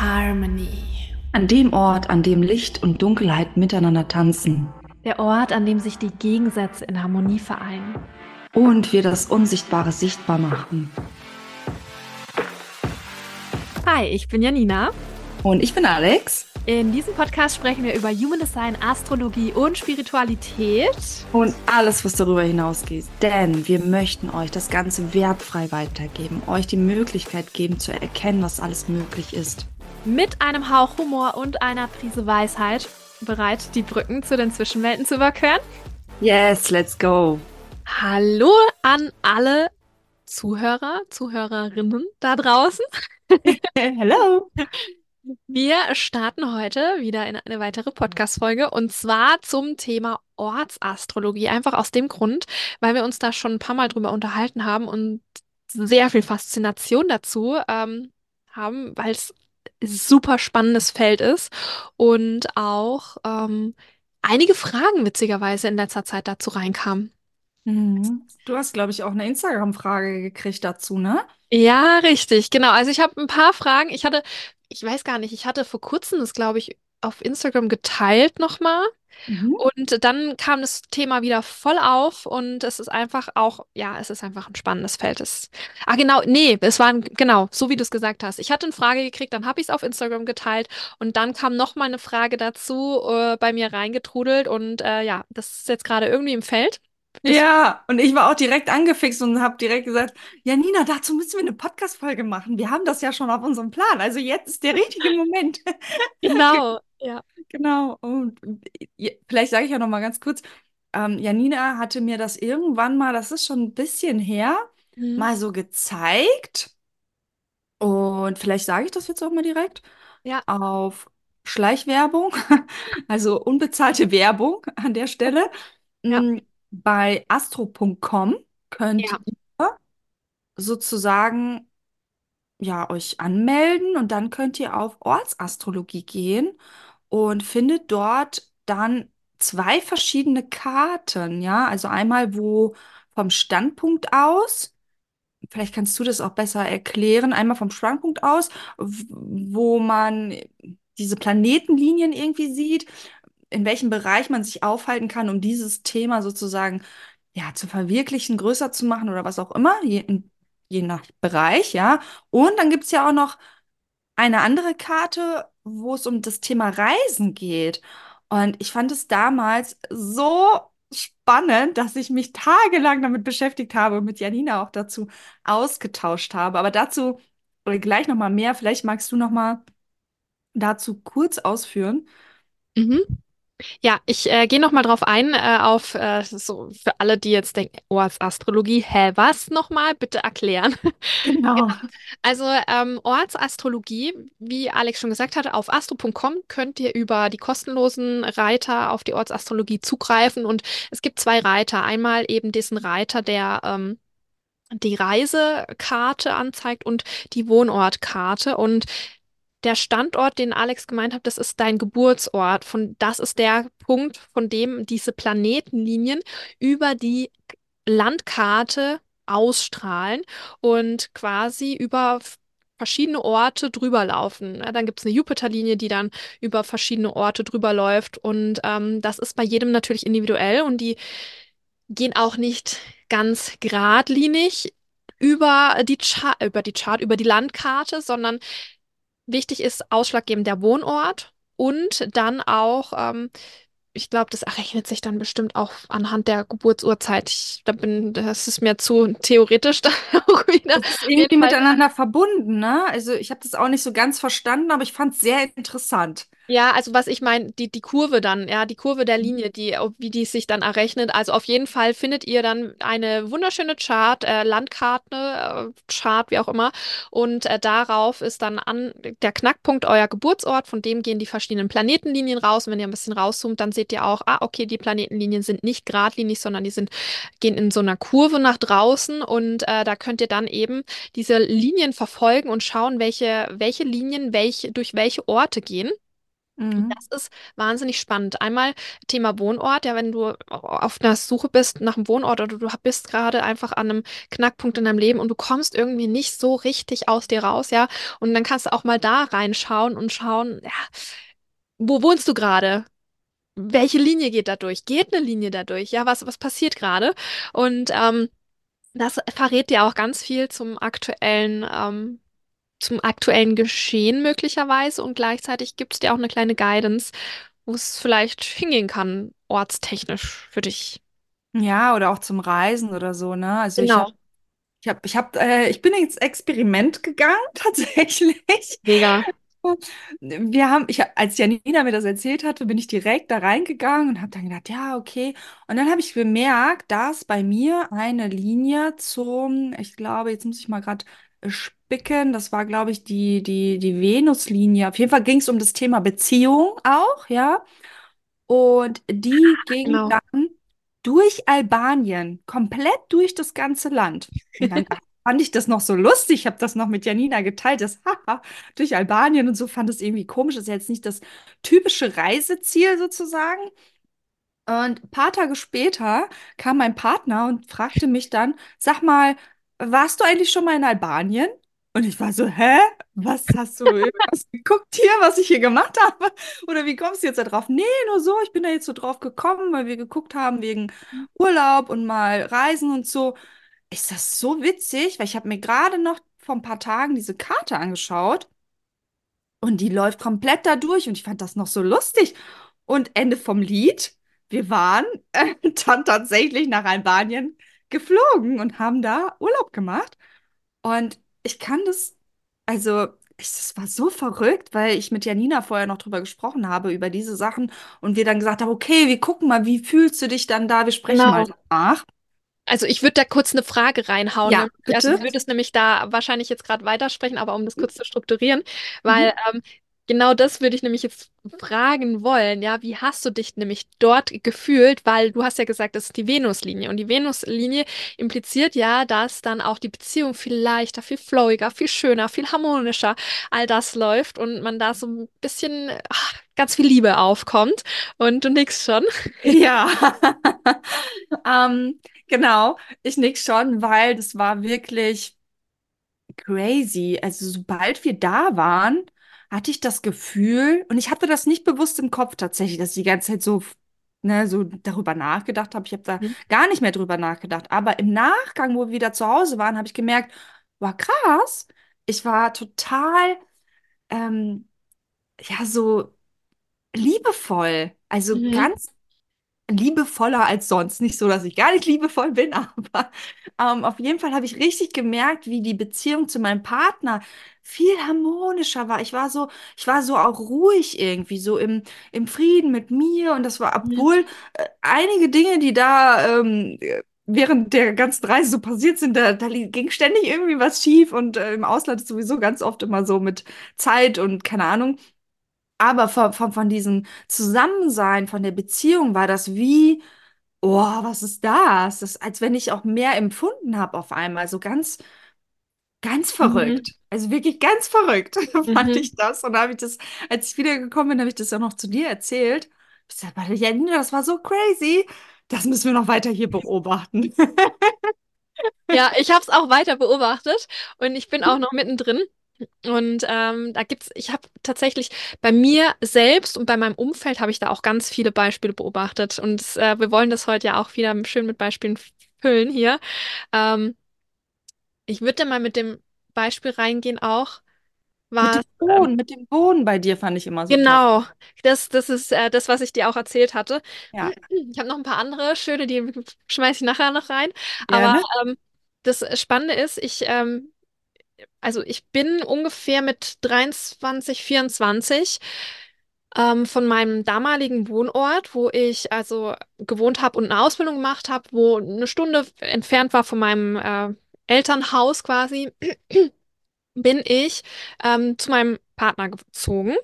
Harmony. An dem Ort, an dem Licht und Dunkelheit miteinander tanzen. Der Ort, an dem sich die Gegensätze in Harmonie vereinen. Und wir das Unsichtbare sichtbar machen. Hi, ich bin Janina. Und ich bin Alex. In diesem Podcast sprechen wir über Human Design, Astrologie und Spiritualität. Und alles, was darüber hinausgeht. Denn wir möchten euch das Ganze wertfrei weitergeben, euch die Möglichkeit geben zu erkennen, was alles möglich ist. Mit einem Hauch Humor und einer Prise Weisheit bereit, die Brücken zu den Zwischenwelten zu überqueren? Yes, let's go. Hallo an alle Zuhörer, Zuhörerinnen da draußen. Hello. Wir starten heute wieder in eine weitere Podcast-Folge und zwar zum Thema Ortsastrologie. Einfach aus dem Grund, weil wir uns da schon ein paar Mal drüber unterhalten haben und sehr viel Faszination dazu ähm, haben, weil es super spannendes Feld ist und auch ähm, einige Fragen witzigerweise in letzter Zeit dazu reinkamen. Mhm. Du hast, glaube ich, auch eine Instagram-Frage gekriegt dazu, ne? Ja, richtig, genau. Also ich habe ein paar Fragen. Ich hatte ich weiß gar nicht, ich hatte vor kurzem das, glaube ich, auf Instagram geteilt nochmal. Mhm. Und dann kam das Thema wieder voll auf und es ist einfach auch, ja, es ist einfach ein spannendes Feld. Es, ah, genau, nee, es war, genau, so wie du es gesagt hast. Ich hatte eine Frage gekriegt, dann habe ich es auf Instagram geteilt und dann kam nochmal eine Frage dazu äh, bei mir reingetrudelt und äh, ja, das ist jetzt gerade irgendwie im Feld. Ja, und ich war auch direkt angefixt und habe direkt gesagt, ja, Nina, dazu müssen wir eine Podcast-Folge machen. Wir haben das ja schon auf unserem Plan. Also jetzt ist der richtige Moment. Genau, ja. Genau. Und vielleicht sage ich ja noch mal ganz kurz, ähm, Janina hatte mir das irgendwann mal, das ist schon ein bisschen her, mhm. mal so gezeigt. Und vielleicht sage ich das jetzt auch mal direkt. Ja. Auf Schleichwerbung, also unbezahlte Werbung an der Stelle. Ja. Mm, bei astro.com könnt ja. ihr sozusagen ja euch anmelden und dann könnt ihr auf Ortsastrologie gehen und findet dort dann zwei verschiedene Karten, ja, also einmal wo vom Standpunkt aus, vielleicht kannst du das auch besser erklären, einmal vom Standpunkt aus, wo man diese Planetenlinien irgendwie sieht in welchem Bereich man sich aufhalten kann, um dieses Thema sozusagen ja zu verwirklichen, größer zu machen oder was auch immer, je, je nach Bereich, ja. Und dann gibt es ja auch noch eine andere Karte, wo es um das Thema Reisen geht. Und ich fand es damals so spannend, dass ich mich tagelang damit beschäftigt habe und mit Janina auch dazu ausgetauscht habe. Aber dazu gleich noch mal mehr. Vielleicht magst du noch mal dazu kurz ausführen. Mhm. Ja, ich äh, gehe noch mal drauf ein, äh, auf äh, so für alle, die jetzt denken, oh, Ortsastrologie, hä, was nochmal? Bitte erklären. Genau. genau. Also ähm, Ortsastrologie, wie Alex schon gesagt hatte, auf astro.com könnt ihr über die kostenlosen Reiter auf die Ortsastrologie zugreifen und es gibt zwei Reiter. Einmal eben diesen Reiter, der ähm, die Reisekarte anzeigt und die Wohnortkarte und der Standort, den Alex gemeint hat, das ist dein Geburtsort. Von, das ist der Punkt, von dem diese Planetenlinien über die Landkarte ausstrahlen und quasi über verschiedene Orte drüber laufen. Ja, dann gibt es eine Jupiterlinie, die dann über verschiedene Orte drüber läuft. Und ähm, das ist bei jedem natürlich individuell und die gehen auch nicht ganz geradlinig über die, Char über die Chart, über die Landkarte, sondern wichtig ist ausschlaggebend der Wohnort und dann auch, ähm, ich glaube, das errechnet sich dann bestimmt auch anhand der Geburtsurzeit. Ich, da bin, das ist mir zu theoretisch da auch wieder. Das ist irgendwie miteinander verbunden, ne? Also ich habe das auch nicht so ganz verstanden, aber ich fand es sehr interessant. Ja, also was ich meine, die, die Kurve dann, ja, die Kurve der mhm. Linie, die, wie die sich dann errechnet. Also auf jeden Fall findet ihr dann eine wunderschöne Chart, äh, Landkarte, äh, Chart, wie auch immer. Und äh, darauf ist dann an der Knackpunkt euer Geburtsort, von dem gehen die verschiedenen Planetenlinien raus. Und wenn ihr ein bisschen rauszoomt, dann seht ihr auch, ah, okay, die Planetenlinien sind nicht geradlinig, sondern die sind, gehen in so einer Kurve nach draußen. Und äh, da könnt ihr dann eben diese Linien verfolgen und schauen, welche, welche Linien welche, durch welche Orte gehen. Mhm. Das ist wahnsinnig spannend. Einmal Thema Wohnort, ja, wenn du auf einer Suche bist nach einem Wohnort oder du bist gerade einfach an einem Knackpunkt in deinem Leben und du kommst irgendwie nicht so richtig aus dir raus, ja, und dann kannst du auch mal da reinschauen und schauen, ja, wo wohnst du gerade? Welche Linie geht da durch? Geht eine Linie da durch? Ja, was, was passiert gerade? Und ähm, das verrät dir auch ganz viel zum aktuellen ähm, zum aktuellen Geschehen möglicherweise und gleichzeitig gibt es dir auch eine kleine Guidance, wo es vielleicht hingehen kann, ortstechnisch für dich. Ja, oder auch zum Reisen oder so, ne? Also ich habe Genau. ich hab, ich hab, äh, ich bin ins Experiment gegangen, tatsächlich. Mega. Wir haben, ich, als Janina mir das erzählt hatte, bin ich direkt da reingegangen und habe dann gedacht, ja, okay. Und dann habe ich bemerkt, dass bei mir eine Linie zum, ich glaube, jetzt muss ich mal gerade spicken, das war, glaube ich, die, die, die Venuslinie. Auf jeden Fall ging es um das Thema Beziehung auch, ja. Und die ging Genau. dann durch Albanien, komplett durch das ganze Land. Und dann fand ich das noch so lustig. Ich habe das noch mit Janina geteilt, das Haha durch Albanien und so fand es irgendwie komisch. Das ist ja jetzt nicht das typische Reiseziel sozusagen. Und ein paar Tage später kam mein Partner und fragte mich dann, sag mal, warst du eigentlich schon mal in Albanien? Und ich war so, hä? Was hast du irgendwas geguckt hier, was ich hier gemacht habe? Oder wie kommst du jetzt da drauf? Nee, nur so, ich bin da jetzt so drauf gekommen, weil wir geguckt haben wegen Urlaub und mal Reisen und so. Ist das so witzig? Weil ich habe mir gerade noch vor ein paar Tagen diese Karte angeschaut. Und die läuft komplett da durch und ich fand das noch so lustig. Und Ende vom Lied, wir waren äh, dann tatsächlich nach Albanien geflogen und haben da Urlaub gemacht. Und ich kann das, also, ich, das war so verrückt, weil ich mit Janina vorher noch drüber gesprochen habe, über diese Sachen. Und wir dann gesagt haben, okay, wir gucken mal, wie fühlst du dich dann da? Wir sprechen mal Genau. danach. Also ich würde da kurz eine Frage reinhauen. Ja, nämlich- Also du bitte. würdest nämlich da wahrscheinlich jetzt gerade weitersprechen, aber um das kurz zu strukturieren, Mhm. weil ähm, genau das würde ich nämlich jetzt fragen wollen. Ja, wie hast du dich nämlich dort gefühlt? Weil du hast ja gesagt, das ist die Venuslinie und die Venuslinie impliziert ja, dass dann auch die Beziehung viel leichter, viel flowiger, viel schöner, viel harmonischer all das läuft und man da so ein bisschen ach, ganz viel Liebe aufkommt und du nix schon. Ja, ähm, genau. Ich nick schon, weil das war wirklich crazy. Also sobald wir da waren, hatte ich das Gefühl, und ich hatte das nicht bewusst im Kopf tatsächlich, dass ich die ganze Zeit so, ne, so darüber nachgedacht habe. Ich habe da Mhm. gar nicht mehr drüber nachgedacht. Aber im Nachgang, wo wir wieder zu Hause waren, habe ich gemerkt, war krass. Ich war total, ähm, ja, so liebevoll. Also Mhm. ganz liebevoller als sonst. Nicht so, dass ich gar nicht liebevoll bin, aber ähm, auf jeden Fall habe ich richtig gemerkt, wie die Beziehung zu meinem Partner viel harmonischer war. Ich war so, ich war so auch ruhig irgendwie, so im, im Frieden mit mir. Und das war, obwohl äh, einige Dinge, die da ähm, während der ganzen Reise so passiert sind, da, da ging ständig irgendwie was schief und äh, im Ausland ist sowieso ganz oft immer so mit Zeit und keine Ahnung. Aber von, von, von diesem Zusammensein, von der Beziehung war das wie, oh, was ist das? Das als wenn ich auch mehr empfunden habe auf einmal. So ganz, ganz Mhm. verrückt. Also wirklich ganz verrückt fand Mhm. ich das. Und da habe ich das, als ich wiedergekommen bin, habe ich das ja noch zu dir erzählt. Ich sag, "Warte, Janina, das war so crazy. Das müssen wir noch weiter hier beobachten. Ja, ich habe es auch weiter beobachtet und ich bin auch noch mittendrin. Und ähm, da gibt's, ich habe tatsächlich bei mir selbst und bei meinem Umfeld habe ich da auch ganz viele Beispiele beobachtet. Und äh, wir wollen das heute ja auch wieder schön mit Beispielen füllen hier. Ähm, ich würde mal mit dem Beispiel reingehen auch, Mit dem was ähm, mit dem Bohnen bei dir fand ich immer so toll. genau, das, das ist äh, das, was ich dir auch erzählt hatte. Ja, Ich habe noch ein paar andere schöne, die schmeiße ich nachher noch rein. Aber gerne. ähm, das Spannende ist, ich ähm, Also ich bin ungefähr mit 23, 24 ähm, von meinem damaligen Wohnort, wo ich also gewohnt habe und eine Ausbildung gemacht habe, wo eine Stunde entfernt war von meinem äh, Elternhaus quasi, bin ich ähm, zu meinem Partner gezogen.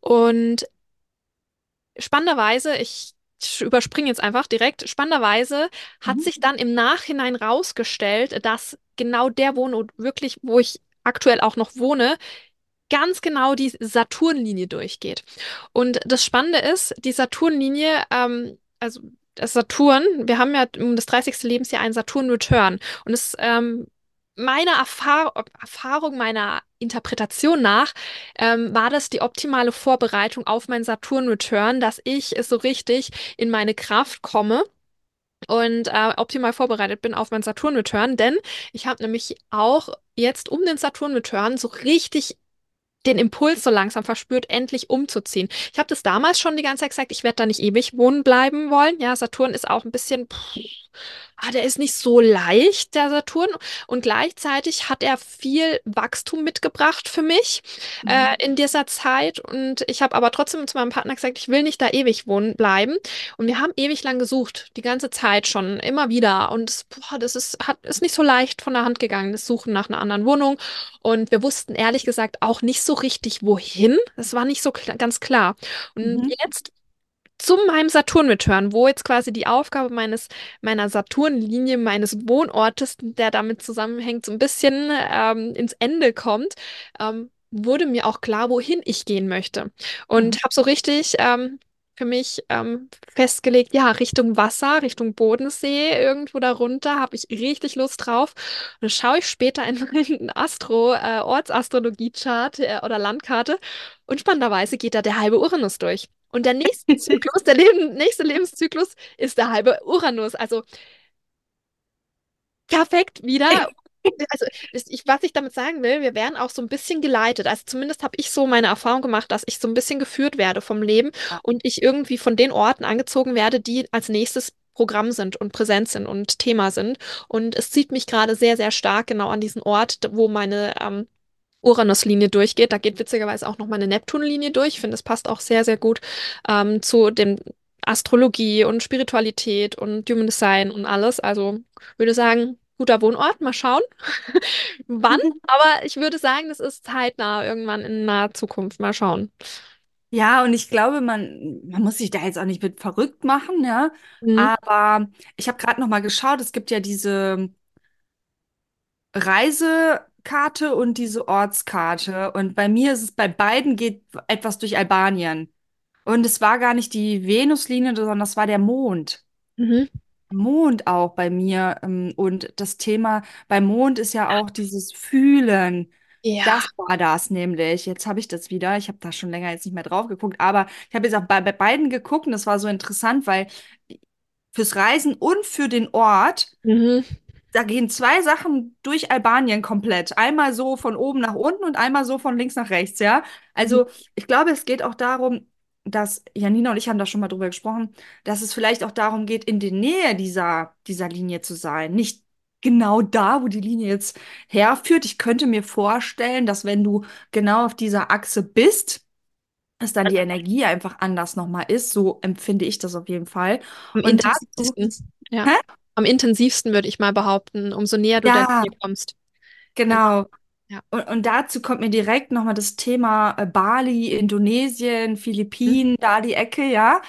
Und spannenderweise, ich überspringe jetzt einfach direkt, spannenderweise hat Mhm. sich dann im Nachhinein rausgestellt, dass genau der Wohnort wirklich, wo ich aktuell auch noch wohne, ganz genau die Saturnlinie durchgeht. Und das Spannende ist, die Saturnlinie, ähm, also das Saturn, wir haben ja um das 30. Lebensjahr einen Saturn-Return. Und es ähm, meiner Erfahr Erfahrung, meiner Interpretation nach, ähm, war das die optimale Vorbereitung auf meinen Saturn-Return, dass ich so richtig in meine Kraft komme und äh, optimal vorbereitet bin auf meinen Saturn-Return, denn ich habe nämlich auch jetzt um den Saturn-Return so richtig den Impuls so langsam verspürt, endlich umzuziehen. Ich habe das damals schon die ganze Zeit gesagt, ich werde da nicht ewig wohnen bleiben wollen. Ja, Saturn ist auch ein bisschen, pff, ah, der ist nicht so leicht, der Saturn. Und gleichzeitig hat er viel Wachstum mitgebracht für mich Mhm. äh, in dieser Zeit. Und ich habe aber trotzdem zu meinem Partner gesagt, ich will nicht da ewig wohnen bleiben. Und wir haben ewig lang gesucht, die ganze Zeit schon, immer wieder. Und das, boah, das ist, hat, ist nicht so leicht von der Hand gegangen, das Suchen nach einer anderen Wohnung. Und wir wussten ehrlich gesagt auch nicht so richtig, wohin. Das war nicht so kla ganz klar. Und Mhm. jetzt zu meinem Saturn-Return, wo jetzt quasi die Aufgabe meines, meiner Saturn-Linie, meines Wohnortes, der damit zusammenhängt, so ein bisschen ähm, ins Ende kommt, ähm, wurde mir auch klar, wohin ich gehen möchte. Und Mhm. habe so richtig ähm, für mich ähm, festgelegt, ja, Richtung Wasser, Richtung Bodensee, irgendwo darunter, habe ich richtig Lust drauf. Und dann schaue ich später in meinen Astro, äh, Ortsastrologie-Chart äh, oder Landkarte und spannenderweise geht da der halbe Uranus durch. Und der nächste Zyklus, der Leben, nächste Lebenszyklus ist der halbe Uranus. Also perfekt wieder. Also ich, was ich damit sagen will, wir werden auch so ein bisschen geleitet. Also zumindest habe ich so meine Erfahrung gemacht, dass ich so ein bisschen geführt werde vom Leben und ich irgendwie von den Orten angezogen werde, die als nächstes Programm sind und präsent sind und Thema sind. Und es zieht mich gerade sehr, sehr stark genau an diesen Ort, wo meine ähm, Uranus-Linie durchgeht. Da geht witzigerweise auch noch meine Neptun-Linie durch. Ich finde, es passt auch sehr, sehr gut ähm, zu dem Astrologie und Spiritualität und Human Design und alles. Also würde sagen, guter Wohnort. Mal schauen, wann. Aber ich würde sagen, das ist zeitnah, irgendwann in naher Zukunft. Mal schauen. Ja, und ich glaube, man, man muss sich da jetzt auch nicht mit verrückt machen, ja. Mhm. Aber ich habe gerade noch mal geschaut, es gibt ja diese Reisekarte und diese Ortskarte. Und bei mir ist es, bei beiden geht etwas durch Albanien. Und es war gar nicht die Venuslinie, sondern das war der Mond. Mhm. Mond auch bei mir. ähm, Und das Thema beim Mond ist ja auch dieses Fühlen. Ja. Das war das nämlich. Jetzt habe ich das wieder. Ich habe da schon länger jetzt nicht mehr drauf geguckt, aber ich habe jetzt auch bei, bei beiden geguckt und das war so interessant, weil fürs Reisen und für den Ort Mhm. Da gehen zwei Sachen durch Albanien komplett. Einmal so von oben nach unten und einmal so von links nach rechts, ja. Mhm. Also ich glaube, es geht auch darum, dass Janina und ich haben da schon mal drüber gesprochen, dass es vielleicht auch darum geht, in der Nähe dieser, dieser Linie zu sein. Nicht genau da, wo die Linie jetzt herführt. Ich könnte mir vorstellen, dass wenn du genau auf dieser Achse bist, dass dann die Energie einfach anders nochmal ist. So empfinde ich das auf jeden Fall. Und dazu. Ja. Am intensivsten würde ich mal behaupten, umso näher du Ja, Linie kommst. Genau. Ja. Und, und dazu kommt mir direkt nochmal das Thema äh, Bali, Indonesien, Philippinen, da die Ecke, ja.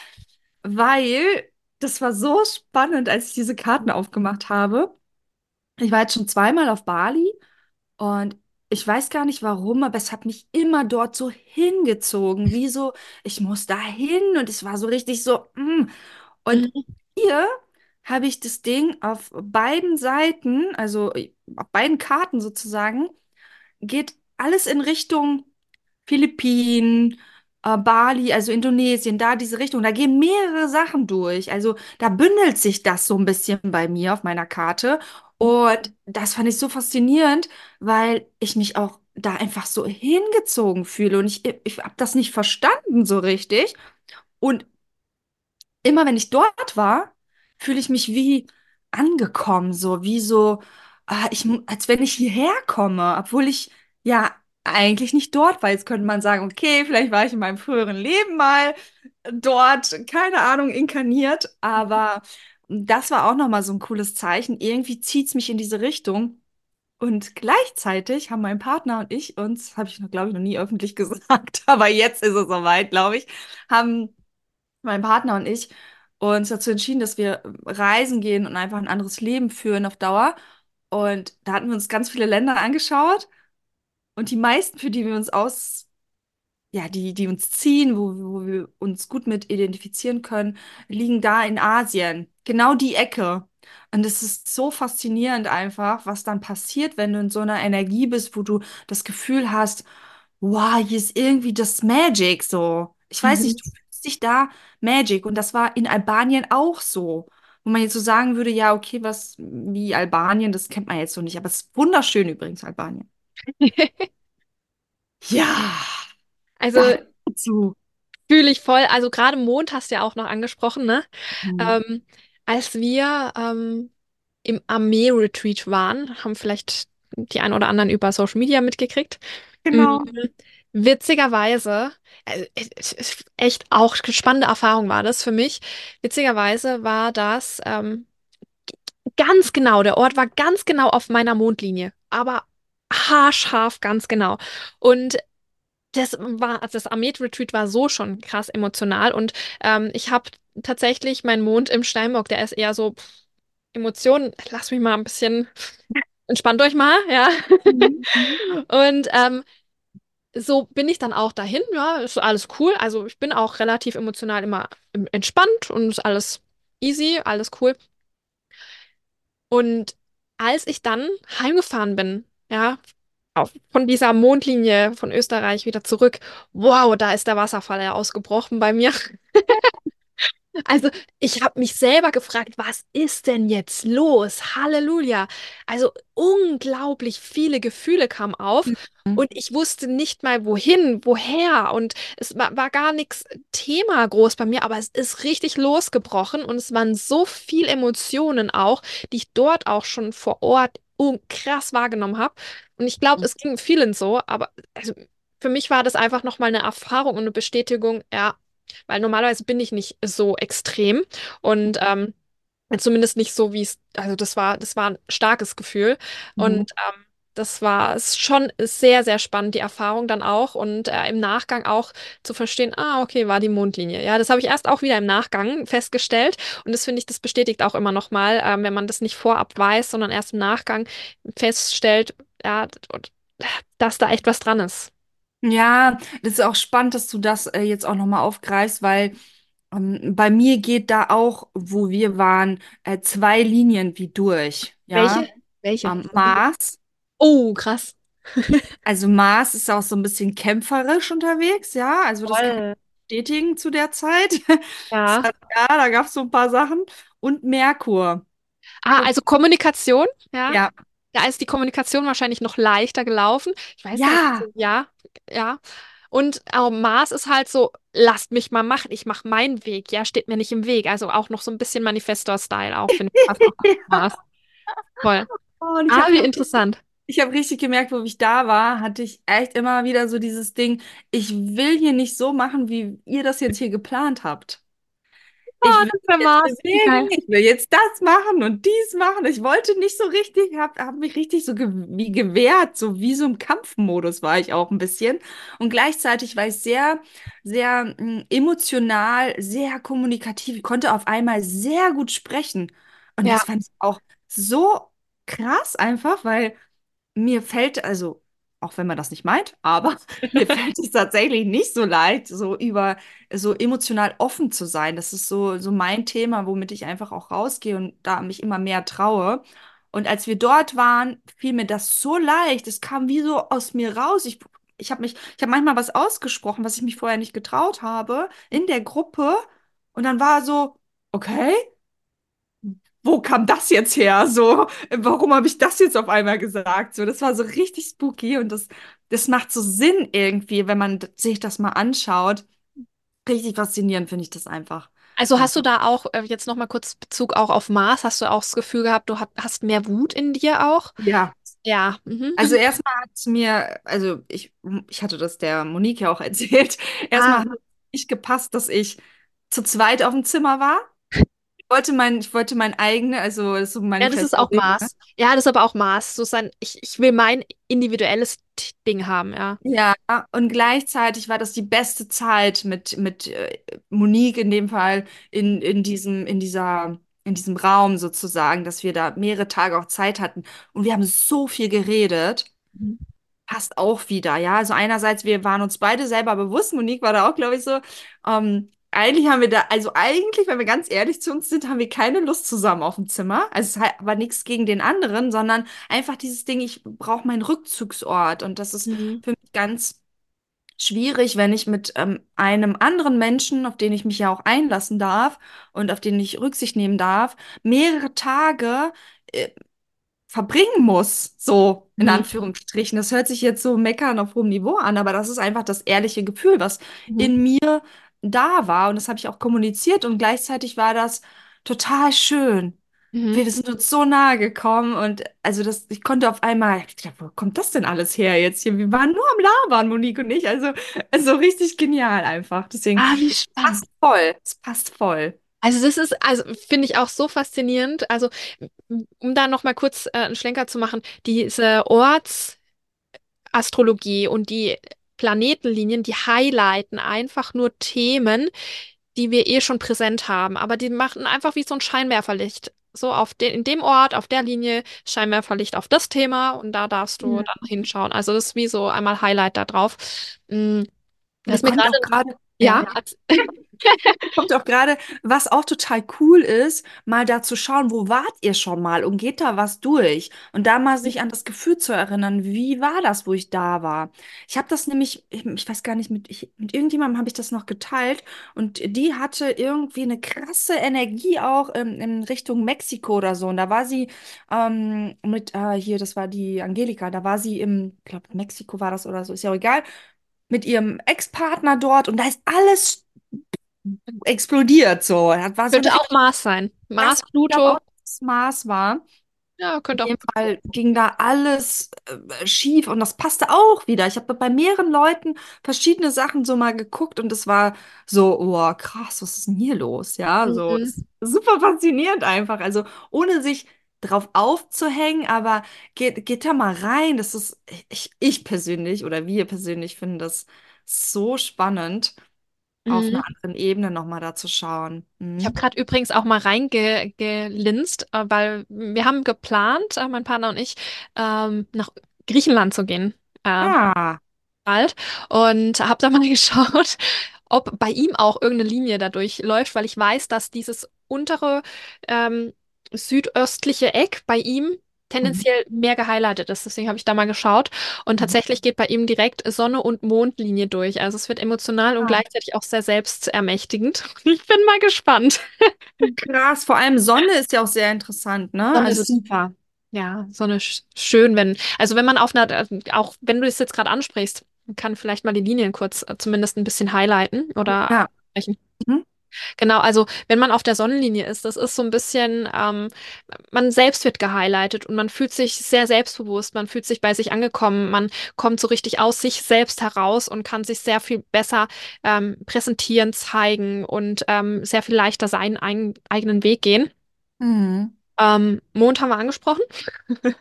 Weil das war so spannend, als ich diese Karten aufgemacht habe. Ich war jetzt schon zweimal auf Bali und ich weiß gar nicht warum, aber es hat mich immer dort so hingezogen, wie so, ich muss da hin und es war so richtig so, mm. Und Mhm. hier habe ich das Ding auf beiden Seiten, also auf beiden Karten sozusagen, geht alles in Richtung Philippinen, äh, Bali, also Indonesien, da diese Richtung. Da gehen mehrere Sachen durch. Also da bündelt sich das so ein bisschen bei mir auf meiner Karte. Und das fand ich so faszinierend, weil ich mich auch da einfach so hingezogen fühle. Und ich, ich habe das nicht verstanden so richtig. Und immer wenn ich dort war, fühle ich mich wie angekommen, so wie so, ah, ich, als wenn ich hierher komme, obwohl ich ja eigentlich nicht dort war. Jetzt könnte man sagen, okay, vielleicht war ich in meinem früheren Leben mal dort, keine Ahnung, inkarniert, aber das war auch nochmal so ein cooles Zeichen. Irgendwie zieht es mich in diese Richtung. Und gleichzeitig haben mein Partner und ich uns, habe ich noch, glaube ich, noch nie öffentlich gesagt, aber jetzt ist es soweit, glaube ich, haben mein Partner und ich uns dazu entschieden, dass wir reisen gehen und einfach ein anderes Leben führen auf Dauer. Und da hatten wir uns ganz viele Länder angeschaut. Und die meisten, für die wir uns aus, ja, die, die uns ziehen, wo, wo wir uns gut mit identifizieren können, liegen da in Asien. Genau die Ecke. Und es ist so faszinierend einfach, was dann passiert, wenn du in so einer Energie bist, wo du das Gefühl hast, wow, hier ist irgendwie das Magic so. Ich weiß Mhm. nicht, du dich da Magic. Und das war in Albanien auch so. Wo man jetzt so sagen würde, ja, okay, was wie Albanien, das kennt man jetzt so nicht. Aber es ist wunderschön übrigens, Albanien. Ja, Also dazu. fühle ich voll. Also gerade Mond hast du ja auch noch angesprochen, ne? Mhm. Ähm, als wir ähm, im Armee-Retreat waren, haben vielleicht die ein oder anderen über Social Media mitgekriegt. Genau. Witzigerweise, äh, es- es- echt auch spannende Erfahrung war das für mich. Witzigerweise war das ähm, ganz genau, der Ort war ganz genau auf meiner Mondlinie, aber haarscharf ganz genau. Und das war, also das Amet-Retreat war so schon krass emotional und ähm, ich habe tatsächlich meinen Mond im Steinbock, der ist eher so pff, Emotionen, lass mich mal ein bisschen, entspannt euch mal, ja. Mhm. Mhm. Und ähm, so bin ich dann auch dahin, ja, ist alles cool. Also ich bin auch relativ emotional immer entspannt und ist alles easy, alles cool. Und als ich dann heimgefahren bin, ja, von dieser Mondlinie von Österreich wieder zurück, wow, da ist der Wasserfall ja ausgebrochen bei mir. Also, ich habe mich selber gefragt, was ist denn jetzt los? Halleluja. Also, unglaublich viele Gefühle kamen auf Mhm. und ich wusste nicht mal wohin, woher und es war, war gar nichts Thema groß bei mir, aber es ist richtig losgebrochen und es waren so viel Emotionen auch, die ich dort auch schon vor Ort krass wahrgenommen habe. Und ich glaube, es ging vielen so, aber also, für mich war das einfach nochmal eine Erfahrung und eine Bestätigung, ja. Weil normalerweise bin ich nicht so extrem und ähm, zumindest nicht so, wie es, also das war, das war ein starkes Gefühl und Mhm. ähm, das war ist schon sehr, sehr spannend, die Erfahrung dann auch und äh, im Nachgang auch zu verstehen, ah, okay, war die Mondlinie. Ja, das habe ich erst auch wieder im Nachgang festgestellt und das finde ich, das bestätigt auch immer noch mal, ähm, wenn man das nicht vorab weiß, sondern erst im Nachgang feststellt, ja, dass da echt was dran ist. Ja, das ist auch spannend, dass du das äh, jetzt auch nochmal aufgreifst, weil ähm, bei mir geht da auch, wo wir waren, äh, zwei Linien wie durch. Ja, Welche? Welche? ähm, Mars. Oh, krass. Also Mars ist auch so ein bisschen kämpferisch unterwegs, ja. Also das kann ich Voll. bestätigen zu der Zeit. Das Ja. hat, ja, da gab es so ein paar Sachen. Und Merkur. Ah, also Kommunikation, ja. ja, Da ist die Kommunikation wahrscheinlich noch leichter gelaufen. Ich weiß gar nicht, ja, ja, ja. Und auch Mars ist halt so, lasst mich mal machen, ich mache meinen Weg, ja, steht mir nicht im Weg. Also auch noch so ein bisschen Manifestor-Style auch, finde ich, ja. Mars. Voll. Ich Ah, wie interessant. Ich habe richtig gemerkt, wo ich da war, hatte ich echt immer wieder so dieses Ding, ich will hier nicht so machen, wie ihr das jetzt hier geplant habt. Ich Ah, will das ich will jetzt das machen und dies machen. Ich wollte nicht so richtig, habe hab mich richtig so ge wie gewehrt, so wie so im Kampfmodus war ich auch ein bisschen. Und gleichzeitig war ich sehr, sehr mm, emotional, sehr kommunikativ. Ich konnte auf einmal sehr gut sprechen. Und das Ja, fand ich auch so krass einfach, weil mir fällt, also, auch wenn man das nicht meint, aber mir fällt es tatsächlich nicht so leicht, so über, so emotional offen zu sein. Das ist so, so mein Thema, womit ich einfach auch rausgehe und da mich immer mehr traue. Und als wir dort waren, fiel mir das so leicht. Es kam wie so aus mir raus. Ich, ich habe mich, ich habe manchmal was ausgesprochen, was ich mich vorher nicht getraut habe, in der Gruppe. Und dann war so, okay wo kam das jetzt her? So, warum habe ich das jetzt auf einmal gesagt? So, das war so richtig spooky und das, das macht so Sinn irgendwie, wenn man sich das mal anschaut. Richtig faszinierend finde ich das einfach. also hast du da auch, äh, jetzt nochmal kurz Bezug auch auf Mars, hast du auch das Gefühl gehabt, du hat, hast mehr Wut in dir auch? Ja. Ja. Mhm. Also erstmal hat es mir, also ich, ich hatte das der Monique ja auch erzählt. Erstmal Ah, hat es nicht gepasst, dass ich zu zweit auf dem Zimmer war. Ich wollte mein, ich wollte mein eigene, also so Ja, das ist auch Maß. Ja, das ist aber auch Maß. So sein, ich, ich will mein individuelles Ding haben, ja. Ja, und gleichzeitig war das die beste Zeit mit, mit äh, Monique in dem Fall in, in diesem, in dieser, in diesem Raum sozusagen, dass wir da mehrere Tage auch Zeit hatten. Und wir haben so viel geredet. Mhm. passt auch wieder, ja. Also einerseits, wir waren uns beide selber bewusst, Monique war da auch, glaube ich, so, ähm, eigentlich haben wir da, also eigentlich, wenn wir ganz ehrlich zu uns sind, haben wir keine Lust zusammen auf dem Zimmer. Also es ist halt aber nichts gegen den anderen, sondern einfach dieses Ding, ich brauche meinen Rückzugsort. Und das ist Mhm. für mich ganz schwierig, wenn ich mit ähm, einem anderen Menschen, auf den ich mich ja auch einlassen darf und auf den ich Rücksicht nehmen darf, mehrere Tage äh, verbringen muss, so in Mhm. Anführungsstrichen. Das hört sich jetzt so meckern auf hohem Niveau an, aber das ist einfach das ehrliche Gefühl, was Mhm. in mir da war und das habe ich auch kommuniziert und gleichzeitig war das total schön. Mhm. Wir sind uns so nahe gekommen und also das, ich konnte auf einmal, ich dachte, wo kommt das denn alles her jetzt hier? Wir waren nur am Labern, Monique und ich, also, also richtig genial einfach. Deswegen, Ah, wie spannend. passt voll, es passt voll. Also das ist, also finde ich auch so faszinierend. Also um da noch mal kurz äh, einen Schlenker zu machen, diese Ortsastrologie und die Planetenlinien, die highlighten einfach nur Themen, die wir eh schon präsent haben, aber die machen einfach wie so ein Scheinwerferlicht. So auf den, in dem Ort, auf der Linie, Scheinwerferlicht auf das Thema und da darfst du Ja. dann hinschauen. Also das ist wie so einmal Highlight da drauf. Mm, Mir Was mir gerade, ja, Kommt auch gerade, was auch total cool ist, mal da zu schauen, wo wart ihr schon mal und geht da was durch? Und da mal sich an das Gefühl zu erinnern, wie war das, wo ich da war? Ich habe das nämlich, ich, ich weiß gar nicht, mit, ich, mit irgendjemandem habe ich das noch geteilt und die hatte irgendwie eine krasse Energie auch ähm, in Richtung Mexiko oder so. Und da war sie ähm, mit, äh, hier, das war die Angelika, da war sie im, ich glaube, Mexiko war das oder so, ist ja auch egal, mit ihrem Ex-Partner dort und da ist alles explodiert so. So könnte auch Mars sein. Mars, Pluto, auch, Mars war. ja, könnte auch dem Pluto. Fall ging da alles äh, schief und das passte auch wieder. Ich habe bei mehreren Leuten verschiedene Sachen so mal geguckt und es war so, oh krass, was ist denn hier los? Ja, so Mhm. super faszinierend einfach. Also ohne sich drauf aufzuhängen, aber geht, geht da mal rein. Das ist, ich, ich persönlich oder wir persönlich finden das so spannend, auf Mhm. einer anderen Ebene nochmal da zu schauen. Ich habe Mhm. gerade übrigens auch mal reingelinst, äh, weil wir haben geplant, äh, mein Partner und ich, ähm, nach Griechenland zu gehen. Äh, Ah. bald. Und habe da mal geschaut, ob bei ihm auch irgendeine Linie dadurch läuft, weil ich weiß, dass dieses untere ähm, südöstliche Eck bei ihm Mhm. tendenziell mehr gehighlightet ist. Deswegen habe ich da mal geschaut. Und Mhm. tatsächlich geht bei ihm direkt Sonne- und Mondlinie durch. Also es wird emotional und Ah. gleichzeitig auch sehr selbstermächtigend. Ich bin mal gespannt. Krass, vor allem Sonne ist ja auch sehr interessant, ne? Sonne Also, ist super. Ja, Sonne sch schön, wenn, also wenn man auf einer, äh, auch wenn du es jetzt gerade ansprichst, kann vielleicht mal die Linien kurz äh, zumindest ein bisschen highlighten oder ja. ansprechen. Mhm. Genau, also wenn man auf der Sonnenlinie ist, das ist so ein bisschen, ähm, man selbst wird gehighlightet und man fühlt sich sehr selbstbewusst, man fühlt sich bei sich angekommen, man kommt so richtig aus sich selbst heraus und kann sich sehr viel besser ähm, präsentieren, zeigen und ähm, sehr viel leichter seinen eigen, eigenen Weg gehen. Mhm. Ähm, Mond haben wir angesprochen.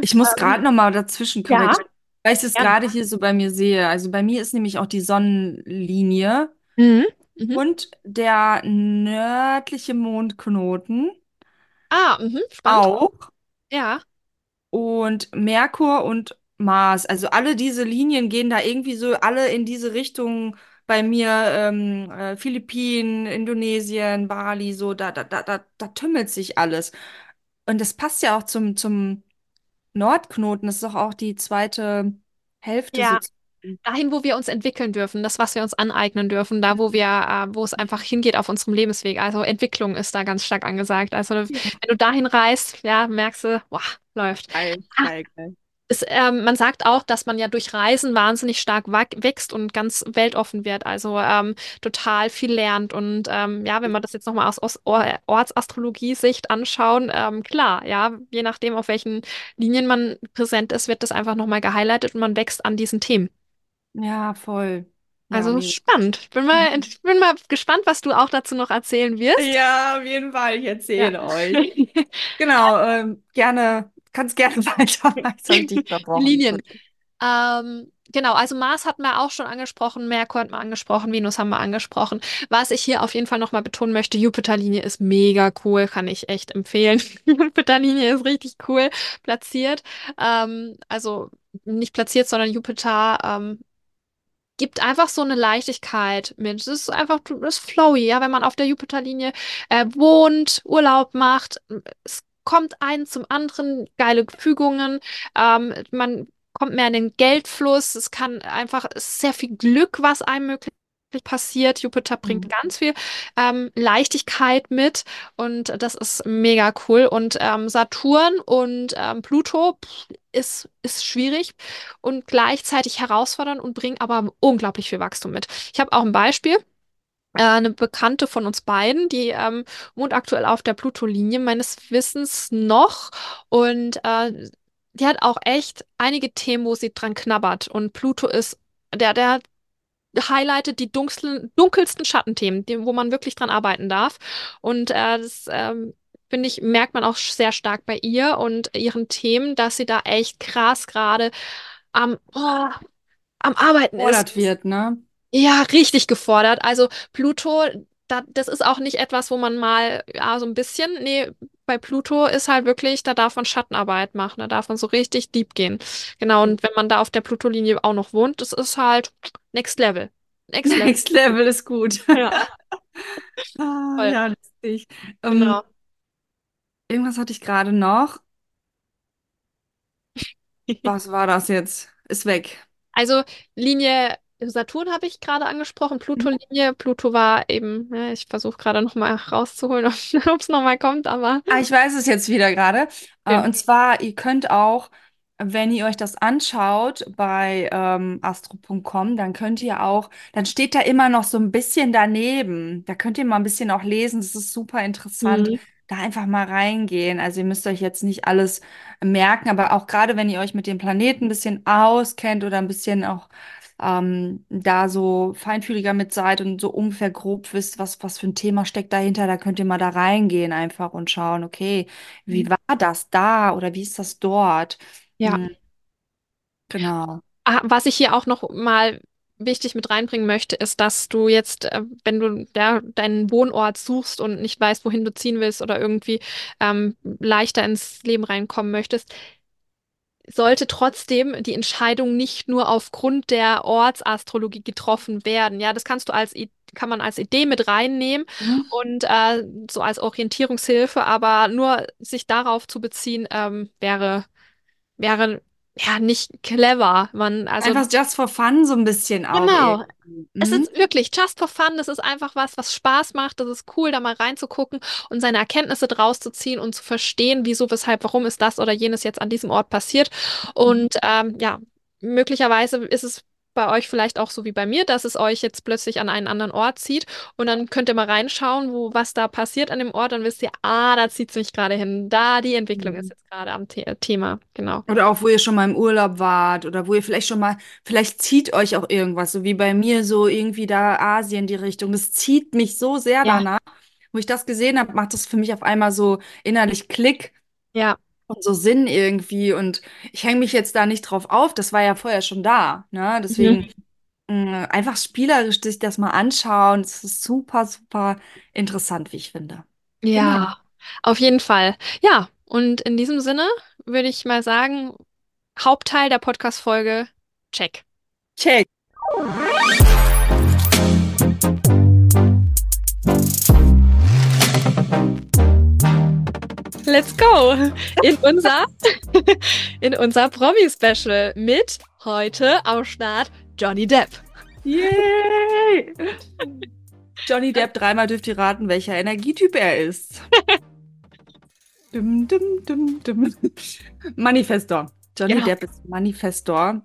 Ich muss gerade noch mal dazwischen Ja, korrigieren, weil ich das gerne. gerade hier so bei mir sehe. Also bei mir ist nämlich auch die Sonnenlinie Mhm. Mhm. und der nördliche Mondknoten Ah, mhm. Spannend. auch Ja, und Merkur und Mars. Also alle diese Linien gehen da irgendwie so alle in diese Richtung bei mir. Ähm, äh, Philippinen, Indonesien, Bali, so da, da, da, da, da tümmelt sich alles. Und das passt ja auch zum, zum Nordknoten. Das ist doch auch die zweite Hälfte ja. Dahin, wo wir uns entwickeln dürfen, das, was wir uns aneignen dürfen, da, wo wir, äh, wo es einfach hingeht auf unserem Lebensweg. Also Entwicklung ist da ganz stark angesagt. Also wenn du dahin reist, ja, merkst du, boah, läuft. Geil, Ah, geil, geil. es, ähm, man sagt auch, dass man ja durch Reisen wahnsinnig stark wächst und ganz weltoffen wird. Also ähm, total viel lernt. Und ähm, ja, wenn wir das jetzt nochmal aus, aus Or Ortsastrologie-Sicht anschauen, ähm, klar, ja, je nachdem, auf welchen Linien man präsent ist, wird das einfach nochmal gehighlightet und man wächst an diesen Themen. Ja, voll. Ja, Also mega. spannend. Ich bin mal, ich bin mal gespannt, was du auch dazu noch erzählen wirst. Ja, auf jeden Fall. Ich Ja. erzähle euch. Genau, ähm, gerne, kannst gerne weitermachen. Jetzt habe ich dich Die unterbrochen. Linien. Ähm, genau, also Mars hatten wir auch schon angesprochen, Merkur hatten wir angesprochen, Venus haben wir angesprochen. Was ich hier auf jeden Fall nochmal betonen möchte, Jupiterlinie ist mega cool, kann ich echt empfehlen. Jupiterlinie ist richtig cool platziert. Ähm, also nicht platziert, sondern Jupiter ähm, gibt einfach so eine Leichtigkeit mit. Es ist einfach, ist flowy, ja, wenn man auf der Jupiterlinie äh, wohnt, Urlaub macht. Es kommt ein zum anderen, geile Fügungen. Ähm, man kommt mehr in den Geldfluss. Es kann einfach, es sehr viel Glück, was einem möglich passiert. Jupiter bringt Mhm. ganz viel ähm, Leichtigkeit mit und das ist mega cool. Und ähm, Saturn und ähm, Pluto ist, ist schwierig und gleichzeitig herausfordernd und bringen aber unglaublich viel Wachstum mit. Ich habe auch ein Beispiel. Äh, eine Bekannte von uns beiden, die ähm, wohnt aktuell auf der Pluto-Linie, meines Wissens noch. Und äh, die hat auch echt einige Themen, wo sie dran knabbert. Und Pluto ist der, der highlightet die dunkelsten, dunkelsten Schattenthemen, die, wo man wirklich dran arbeiten darf. Und äh, das ähm, finde ich, merkt man auch sehr stark bei ihr und ihren Themen, dass sie da echt krass gerade am, oh, am Arbeiten ist. Fordert wird, ne? Ja, richtig gefordert. Also Pluto, da, das ist auch nicht etwas, wo man mal, ja, so ein bisschen, nee, bei Pluto ist halt wirklich, da darf man Schattenarbeit machen, da darf man so richtig deep gehen. Genau, und wenn man da auf der Pluto-Linie auch noch wohnt, das ist halt Next Level. Next Level. Next Level ist gut. Ja, Ah, ja, lustig. Ähm, Genau. irgendwas hatte ich gerade noch. Was war das jetzt? Ist weg. Also Linie Saturn habe ich gerade angesprochen, Mhm. Pluto-Linie. Pluto war eben, ja, ich versuche gerade nochmal rauszuholen, ob es nochmal kommt, aber Ah, ich weiß es jetzt wieder gerade. Äh, schön. und zwar, ihr könnt auch, wenn ihr euch das anschaut bei ähm, astro.com, dann könnt ihr auch, dann steht da immer noch so ein bisschen daneben. Da könnt ihr mal ein bisschen auch lesen. Das ist super interessant. Mhm. Da einfach mal reingehen. Also ihr müsst euch jetzt nicht alles merken, aber auch gerade wenn ihr euch mit dem Planeten ein bisschen auskennt oder ein bisschen auch ähm, da so feinfühliger mit seid und so ungefähr grob wisst, was, was für ein Thema steckt dahinter, da könnt ihr mal da reingehen einfach und schauen, okay, wie war das da oder wie ist das dort? Ja. Hm, genau. Ah, Was ich hier auch noch mal wichtig mit reinbringen möchte, ist, dass du jetzt, äh, wenn du da deinen Wohnort suchst und nicht weißt, wohin du ziehen willst oder irgendwie ähm, leichter ins Leben reinkommen möchtest, sollte trotzdem die Entscheidung nicht nur aufgrund der Ortsastrologie getroffen werden. Ja, das kannst du als, kann man als Idee mit reinnehmen Mhm. und äh, so als Orientierungshilfe, aber nur sich darauf zu beziehen, ähm, wäre, wäre ja nicht clever. Man, also Einfach just for fun so ein bisschen auch Genau. irgendwie. Es Mhm. ist wirklich just for fun. Das ist einfach was, was Spaß macht. Das ist cool, da mal reinzugucken und seine Erkenntnisse draus zu ziehen und zu verstehen, wieso, weshalb, warum ist das oder jenes jetzt an diesem Ort passiert. Und ähm, ja, möglicherweise ist es bei euch vielleicht auch so wie bei mir, dass es euch jetzt plötzlich an einen anderen Ort zieht und dann könnt ihr mal reinschauen, wo was da passiert an dem Ort. Dann wisst ihr, ah, da zieht es mich gerade hin. Da die Entwicklung ist Mhm. jetzt gerade am The Thema. Genau. Oder auch, wo ihr schon mal im Urlaub wart oder wo ihr vielleicht schon mal, vielleicht zieht euch auch irgendwas, so wie bei mir so irgendwie da Asien die Richtung. Das zieht mich so sehr Ja, danach. Wo ich das gesehen habe, macht das für mich auf einmal so innerlich Klick ja. Und so Sinn irgendwie. Und ich hänge mich jetzt da nicht drauf auf. Das war ja vorher schon da. Ne? Deswegen Mhm. mh, einfach spielerisch sich das mal anschauen. Das ist super, super interessant, wie ich finde. Genau. Ja, auf jeden Fall. Ja, und in diesem Sinne würde ich mal sagen, Hauptteil der Podcast-Folge, check. Check. Let's go in unser, in unser Promi-Special mit heute am Start Johnny Depp. Yay! Johnny Depp, dreimal dürft ihr raten, welcher Energietyp er ist. Dum, dum, dum, dum. Manifestor. Johnny Genau. Depp ist Manifestor.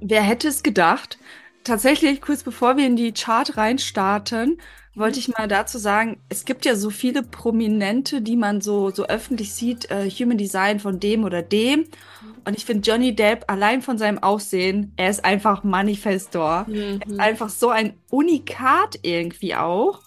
Wer hätte es gedacht? Tatsächlich, kurz bevor wir in die Chart reinstarten, wollte ich mal dazu sagen, es gibt ja so viele Prominente, die man so, so öffentlich sieht, äh, Human Design von dem oder dem. Und ich finde Johnny Depp allein von seinem Aussehen, er ist einfach Manifestor. Er ist Mhm. einfach so ein Unikat irgendwie auch.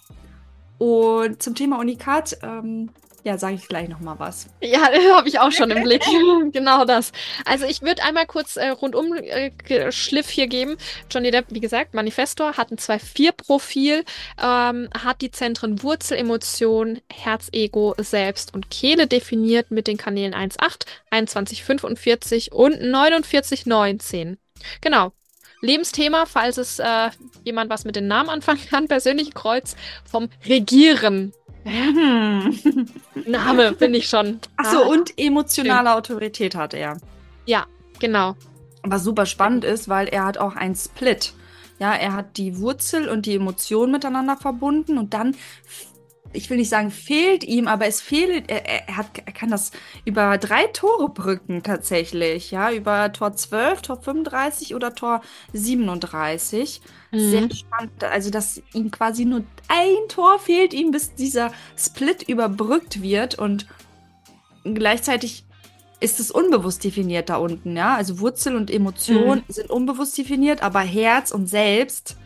Und zum Thema Unikat, ähm, Ja, sage ich gleich noch mal was. Ja, habe ich auch schon im Blick. genau das. Also ich würde einmal kurz äh, rundum äh, Schliff hier geben. Johnny Depp, wie gesagt, Manifestor, hat ein 2-4-Profil, ähm, hat die Zentren Wurzel, Emotion, Herz, Ego, Selbst und Kehle definiert mit den Kanälen 1.8, 21.45 und 49.19. Genau. Lebensthema, falls es äh, jemand was mit den Namen anfangen kann, persönliche Kreuz vom Regieren. Mhm. Name finde ich schon. Achso, und emotionale Autorität hat er. Ja, genau. Was super spannend ist, weil er hat auch einen Split. Ja, er hat die Wurzel und die Emotion miteinander verbunden und dann ich will nicht sagen, fehlt ihm, aber es fehlt, er, er, hat, er kann das über drei Tore brücken tatsächlich, ja, über Tor 12, Tor 35 oder Tor 37. Mhm. Sehr spannend, also dass ihm quasi nur ein Tor fehlt ihm, bis dieser Split überbrückt wird und gleichzeitig ist es unbewusst definiert da unten, ja, also Wurzel und Emotion mhm. sind unbewusst definiert, aber Herz und Selbst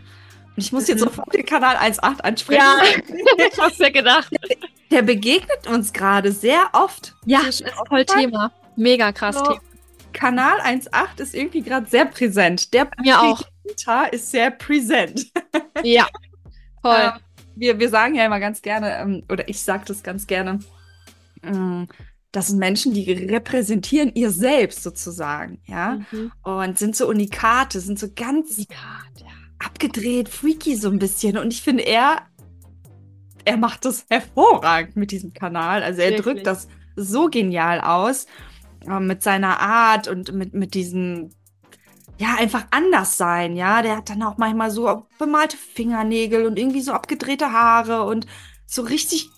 ich muss jetzt sofort den Kanal 1.8 ansprechen. Ja, ich hab's ja gedacht. Der begegnet uns gerade sehr oft. Ja, ist voll Thema. Mega krass so, Thema. Kanal 1.8 ist irgendwie gerade sehr präsent. Der Mir auch. ist sehr präsent. Ja, voll. Äh, wir, wir sagen ja immer ganz gerne, ähm, oder ich sage das ganz gerne, ähm, das sind Menschen, die repräsentieren ihr selbst sozusagen, ja, mhm. und sind so Unikate, sind so ganz Unikat, ja abgedreht, freaky so ein bisschen. Und ich finde, er, er macht das hervorragend mit diesem Kanal. Also er Wirklich? drückt das so genial aus äh, mit seiner Art und mit, mit diesem, ja, einfach anders sein, ja. Der hat dann auch manchmal so bemalte Fingernägel und irgendwie so abgedrehte Haare und so richtig.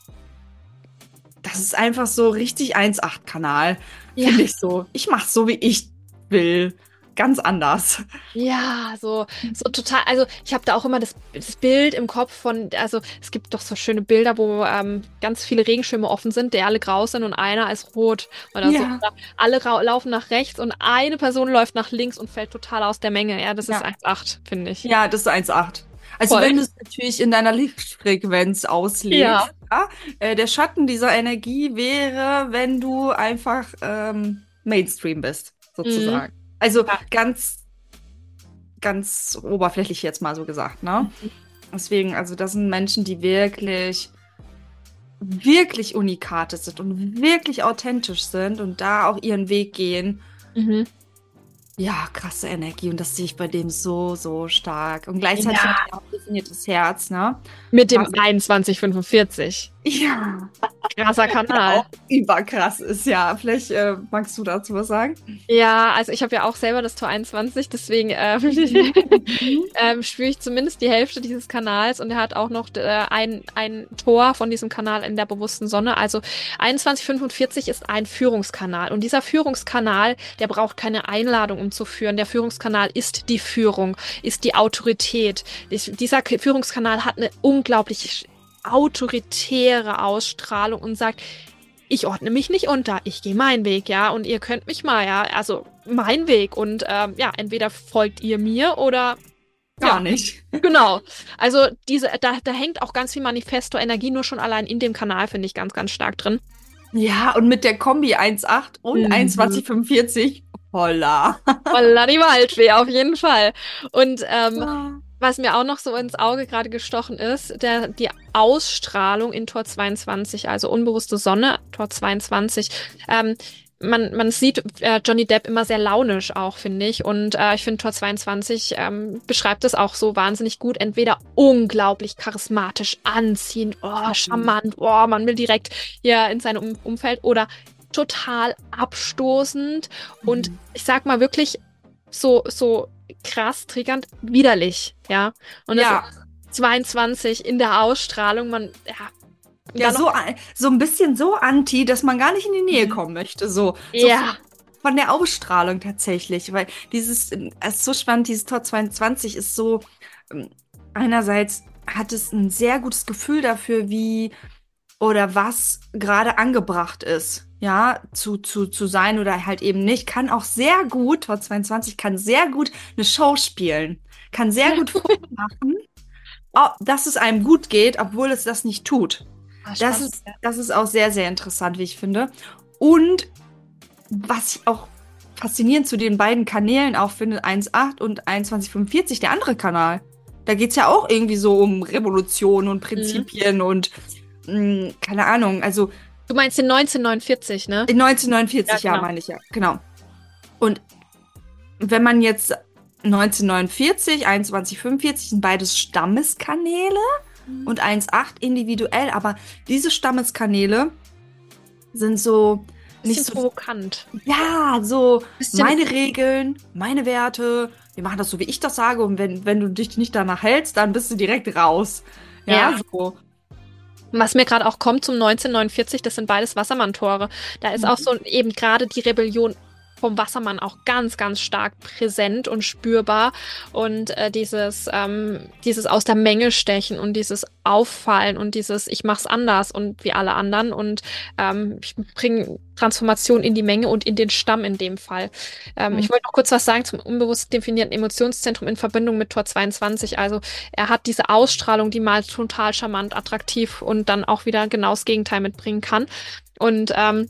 Das ist einfach so richtig 1,8-Kanal. Ja. Finde ich so. Ich mach's so, wie ich will ganz anders. Ja, so, so total. Also ich habe da auch immer das, das, Bild im Kopf von, also es gibt doch so schöne Bilder, wo ähm, ganz viele Regenschirme offen sind, der alle grau sind und einer ist rot. Oder ja. so. Alle laufen nach rechts und eine Person läuft nach links und fällt total aus der Menge. Ja, das ja. ist 1,8, finde ich. Ja, das ist 1,8. Also Voll. wenn du es natürlich in deiner Lichtfrequenz auslegst, ja. ja äh, der Schatten dieser Energie wäre, wenn du einfach ähm, Mainstream bist, sozusagen. Mhm. Also ja. ganz, ganz oberflächlich jetzt mal so gesagt, ne? Mhm. Deswegen, also das sind Menschen, die wirklich, wirklich Unikate sind und wirklich authentisch sind und da auch ihren Weg gehen. Mhm. Ja, krasse Energie und das sehe ich bei dem so, so stark. Und gleichzeitig ja. auch definiertes Herz, ne? Mit dem also, 2145. Ja. Krasser Kanal. Auch überkrass ist, ja. Vielleicht äh, magst du dazu was sagen? Ja, also ich habe ja auch selber das Tor 21, deswegen ähm, ähm, spüre ich zumindest die Hälfte dieses Kanals und er hat auch noch äh, ein, ein Tor von diesem Kanal in der bewussten Sonne. Also 2145 ist ein Führungskanal und dieser Führungskanal, der braucht keine Einladung, um zu führen. Der Führungskanal ist die Führung, ist die Autorität. Dieser Führungskanal hat eine unglaublich autoritäre Ausstrahlung und sagt, ich ordne mich nicht unter, ich gehe meinen Weg, ja, und ihr könnt mich mal, ja, also mein Weg und ähm, ja, entweder folgt ihr mir oder gar ja, nicht. Genau. Also diese, da, da hängt auch ganz viel Manifesto-Energie nur schon allein in dem Kanal, finde ich ganz, ganz stark drin. Ja, und mit der Kombi 1.8 und mhm. 2145, holla. holla die Waldfee, auf jeden Fall. Und ähm, ja. Was mir auch noch so ins Auge gerade gestochen ist, der, die Ausstrahlung in Tor 22, also unbewusste Sonne, Tor 22. Ähm, man, man sieht äh, Johnny Depp immer sehr launisch auch, finde ich. Und äh, ich finde, Tor 22 ähm, beschreibt es auch so wahnsinnig gut. Entweder unglaublich charismatisch, anziehend, oh, charmant, oh, man will direkt hier in seinem um Umfeld oder total abstoßend. Mhm. Und ich sag mal wirklich so, so krass triggernd, widerlich, ja. Und ja. 22 in der Ausstrahlung, man, ja. Ja, so, so ein bisschen so anti, dass man gar nicht in die Nähe mhm. kommen möchte, so. so ja. Von der Ausstrahlung tatsächlich, weil dieses, es ist so spannend, dieses Tor 22 ist so, ähm, einerseits hat es ein sehr gutes Gefühl dafür, wie oder was gerade angebracht ist ja, zu, zu, zu sein oder halt eben nicht, kann auch sehr gut, Tor 22 kann sehr gut eine Show spielen, kann sehr gut machen, dass es einem gut geht, obwohl es das nicht tut. Ach, das, ist, das ist auch sehr, sehr interessant, wie ich finde. Und was ich auch faszinierend zu den beiden Kanälen auch finde, 1.8 und 2145, der andere Kanal. Da geht es ja auch irgendwie so um Revolution und Prinzipien mhm. und mh, hm, keine Ahnung. Also. Du meinst den 1949, ne? In 1949, ja, genau. ja meine ich ja. Genau. Und wenn man jetzt 1949, 2145 sind beides Stammeskanäle mhm. und 1.8 individuell, aber diese Stammeskanäle sind so nicht so provokant. Ja, so meine Regeln, meine Werte. Wir machen das so, wie ich das sage. Und wenn, wenn du dich nicht danach hältst, dann bist du direkt raus. Ja, ja. so. Was mir gerade auch kommt zum 1949, das sind beides Wassermann-Tore. Da ist mhm. auch so eben gerade die Rebellion vom Wassermann auch ganz, ganz stark präsent und spürbar. Und äh, dieses, ähm, dieses aus der Menge stechen und dieses Auffallen und dieses Ich mach's anders und wie alle anderen und ähm, ich bringe Transformation in die Menge und in den Stamm in dem Fall. Ähm, mhm. Ich wollte noch kurz was sagen zum unbewusst definierten Emotionszentrum in Verbindung mit Tor 22. Also er hat diese Ausstrahlung, die mal total charmant, attraktiv und dann auch wieder genau das Gegenteil mitbringen kann. Und ähm,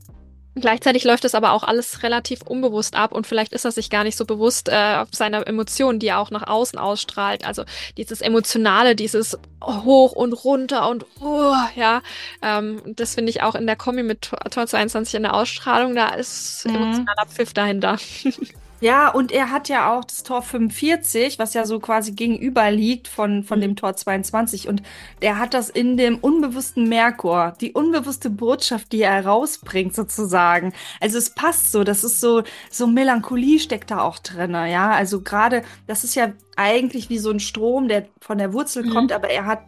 Gleichzeitig läuft es aber auch alles relativ unbewusst ab und vielleicht ist er sich gar nicht so bewusst äh, auf seiner Emotionen, die er auch nach außen ausstrahlt. Also dieses Emotionale, dieses hoch und runter und uh, ja, ähm, das finde ich auch in der Kombi mit Tor 22 in der Ausstrahlung, da ist mhm. emotionaler Pfiff dahinter. Ja, und er hat ja auch das Tor 45, was ja so quasi gegenüber liegt von, von dem Tor 22. Und er hat das in dem unbewussten Merkur, die unbewusste Botschaft, die er rausbringt, sozusagen. Also es passt so, das ist so, so Melancholie steckt da auch drin, ja. Also gerade, das ist ja eigentlich wie so ein Strom, der von der Wurzel mhm. kommt, aber er hat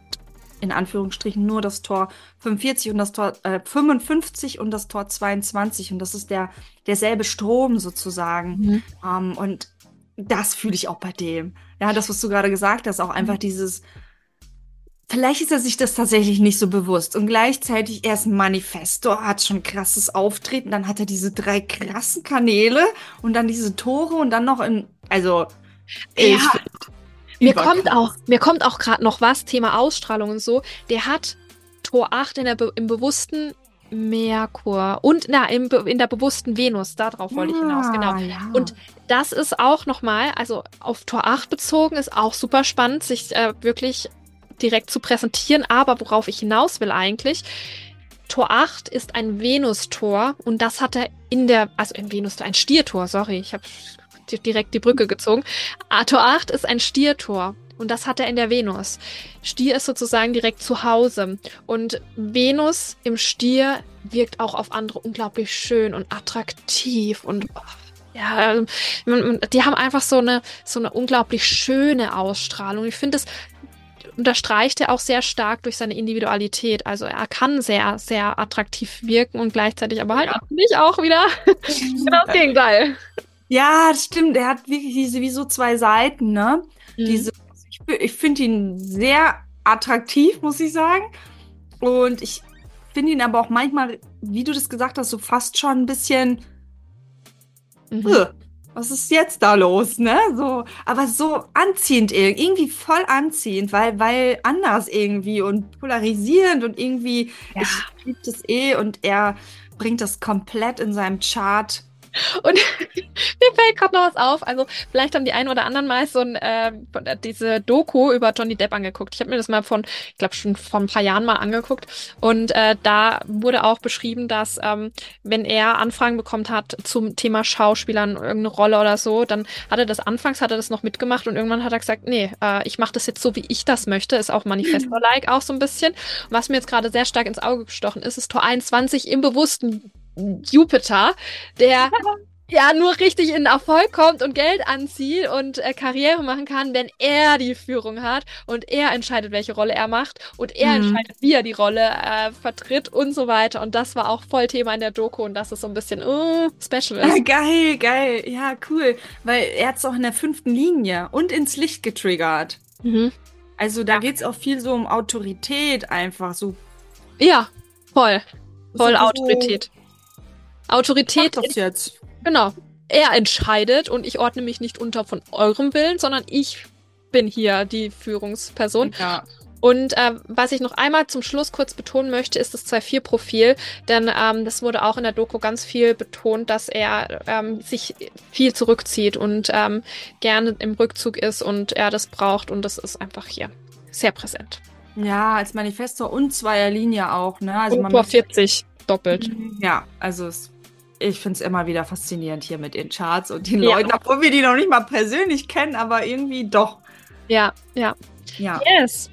in Anführungsstrichen nur das Tor 45 und das Tor äh, 55 und das Tor 22 und das ist der derselbe Strom sozusagen mhm. ähm, und das fühle ich auch bei dem. Ja, das was du gerade gesagt hast, auch einfach mhm. dieses Vielleicht ist er sich das tatsächlich nicht so bewusst und gleichzeitig er ist ein Manifestor, hat schon krasses Auftreten, dann hat er diese drei krassen Kanäle und dann diese Tore und dann noch in also ja. Mir kommt auch, mir kommt auch gerade noch was, Thema Ausstrahlung und so. Der hat Tor 8 in der Be im bewussten Merkur und na, im, in der bewussten Venus, darauf wollte ich hinaus, genau. Ja. Und das ist auch nochmal, also auf Tor 8 bezogen, ist auch super spannend, sich äh, wirklich direkt zu präsentieren. Aber worauf ich hinaus will eigentlich, Tor 8 ist ein Venus-Tor und das hat er in der, also ein Venus-Tor, ein Stiertor, sorry, ich habe direkt die Brücke gezogen. Tor 8 ist ein Stiertor. Und das hat er in der Venus. Stier ist sozusagen direkt zu Hause. Und Venus im Stier wirkt auch auf andere unglaublich schön und attraktiv und ja, die haben einfach so eine, so eine unglaublich schöne Ausstrahlung. Ich finde, das unterstreicht er auch sehr stark durch seine Individualität. Also er kann sehr, sehr attraktiv wirken und gleichzeitig aber halt ja. nicht auch wieder genau das Gegenteil. Ja, das stimmt. Er hat wirklich diese wie so zwei Seiten, ne? Mhm. Diese, ich, ich finde ihn sehr attraktiv, muss ich sagen. Und ich finde ihn aber auch manchmal, wie du das gesagt hast, so fast schon ein bisschen. Mhm. Was ist jetzt da los, ne? So, aber so anziehend irgendwie voll anziehend, weil weil anders irgendwie und polarisierend und irgendwie ja. ich liebe das eh und er bringt das komplett in seinem Chart und mir fällt gerade noch was auf. Also, vielleicht haben die einen oder anderen mal so ein, äh, diese Doku über Johnny Depp angeguckt. Ich habe mir das mal von, ich glaube, schon vor ein paar Jahren mal angeguckt. Und äh, da wurde auch beschrieben, dass ähm, wenn er Anfragen bekommen hat zum Thema Schauspielern, irgendeine Rolle oder so, dann hat er das anfangs, hat er das noch mitgemacht und irgendwann hat er gesagt, nee, äh, ich mache das jetzt so, wie ich das möchte. Ist auch Manifesto-like auch so ein bisschen. Was mir jetzt gerade sehr stark ins Auge gestochen ist, ist Tor 21 im bewussten Jupiter, der ja nur richtig in Erfolg kommt und Geld anzieht und äh, Karriere machen kann, wenn er die Führung hat und er entscheidet, welche Rolle er macht und er mhm. entscheidet, wie er die Rolle äh, vertritt und so weiter. Und das war auch voll Thema in der Doku und das ist so ein bisschen uh, special ist. Geil, geil. Ja, cool. Weil er hat es auch in der fünften Linie und ins Licht getriggert. Mhm. Also da ja. geht es auch viel so um Autorität einfach so. Ja, voll. Voll so, Autorität. Autorität. das jetzt. Genau. Er entscheidet und ich ordne mich nicht unter von eurem Willen, sondern ich bin hier die Führungsperson. Ja. Und äh, was ich noch einmal zum Schluss kurz betonen möchte, ist das 2.4-Profil, denn ähm, das wurde auch in der Doku ganz viel betont, dass er ähm, sich viel zurückzieht und ähm, gerne im Rückzug ist und er das braucht und das ist einfach hier sehr präsent. Ja, als Manifesto und Zweierlinie auch, ne? Also und vor 40 doppelt. Ja, also es, ich finde es immer wieder faszinierend hier mit den Charts und den ja. Leuten, obwohl wir die noch nicht mal persönlich kennen, aber irgendwie doch. Ja, ja. Ja. Yes.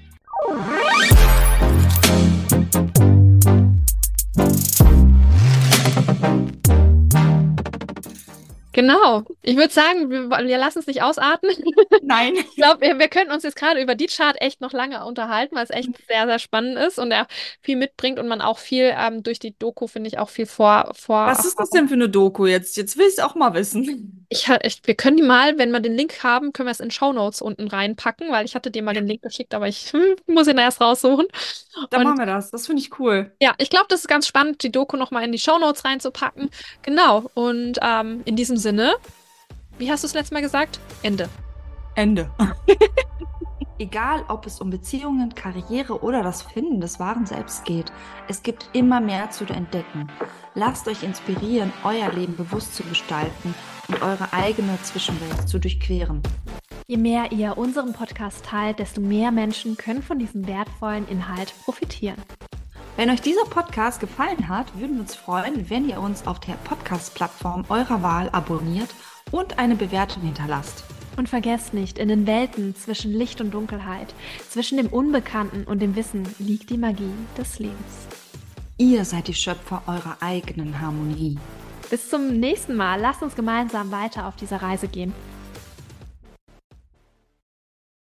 Genau. Ich würde sagen, wir, wir lassen es nicht ausarten. Nein. Ich glaube, wir, wir könnten uns jetzt gerade über die Chart echt noch lange unterhalten, weil es echt sehr, sehr spannend ist und er viel mitbringt und man auch viel ähm, durch die Doku, finde ich, auch viel vor, vor. Was ist das denn für eine Doku jetzt? Jetzt will ich es auch mal wissen. Ich, ich, wir können die mal, wenn wir den Link haben, können wir es in Show Notes unten reinpacken, weil ich hatte dir mal den Link geschickt, aber ich hm, muss ihn erst raussuchen. Dann und, machen wir das. Das finde ich cool. Ja, ich glaube, das ist ganz spannend, die Doku nochmal in die Show Notes reinzupacken. Genau. Und ähm, in diesem Sinne, wie hast du es letztes Mal gesagt? Ende. Ende. Egal, ob es um Beziehungen, Karriere oder das Finden des wahren Selbst geht, es gibt immer mehr zu entdecken. Lasst euch inspirieren, euer Leben bewusst zu gestalten und eure eigene Zwischenwelt zu durchqueren. Je mehr ihr unseren Podcast teilt, desto mehr Menschen können von diesem wertvollen Inhalt profitieren. Wenn euch dieser Podcast gefallen hat, würden wir uns freuen, wenn ihr uns auf der Podcast-Plattform eurer Wahl abonniert und eine Bewertung hinterlasst. Und vergesst nicht, in den Welten zwischen Licht und Dunkelheit, zwischen dem Unbekannten und dem Wissen liegt die Magie des Lebens. Ihr seid die Schöpfer eurer eigenen Harmonie. Bis zum nächsten Mal. Lasst uns gemeinsam weiter auf dieser Reise gehen.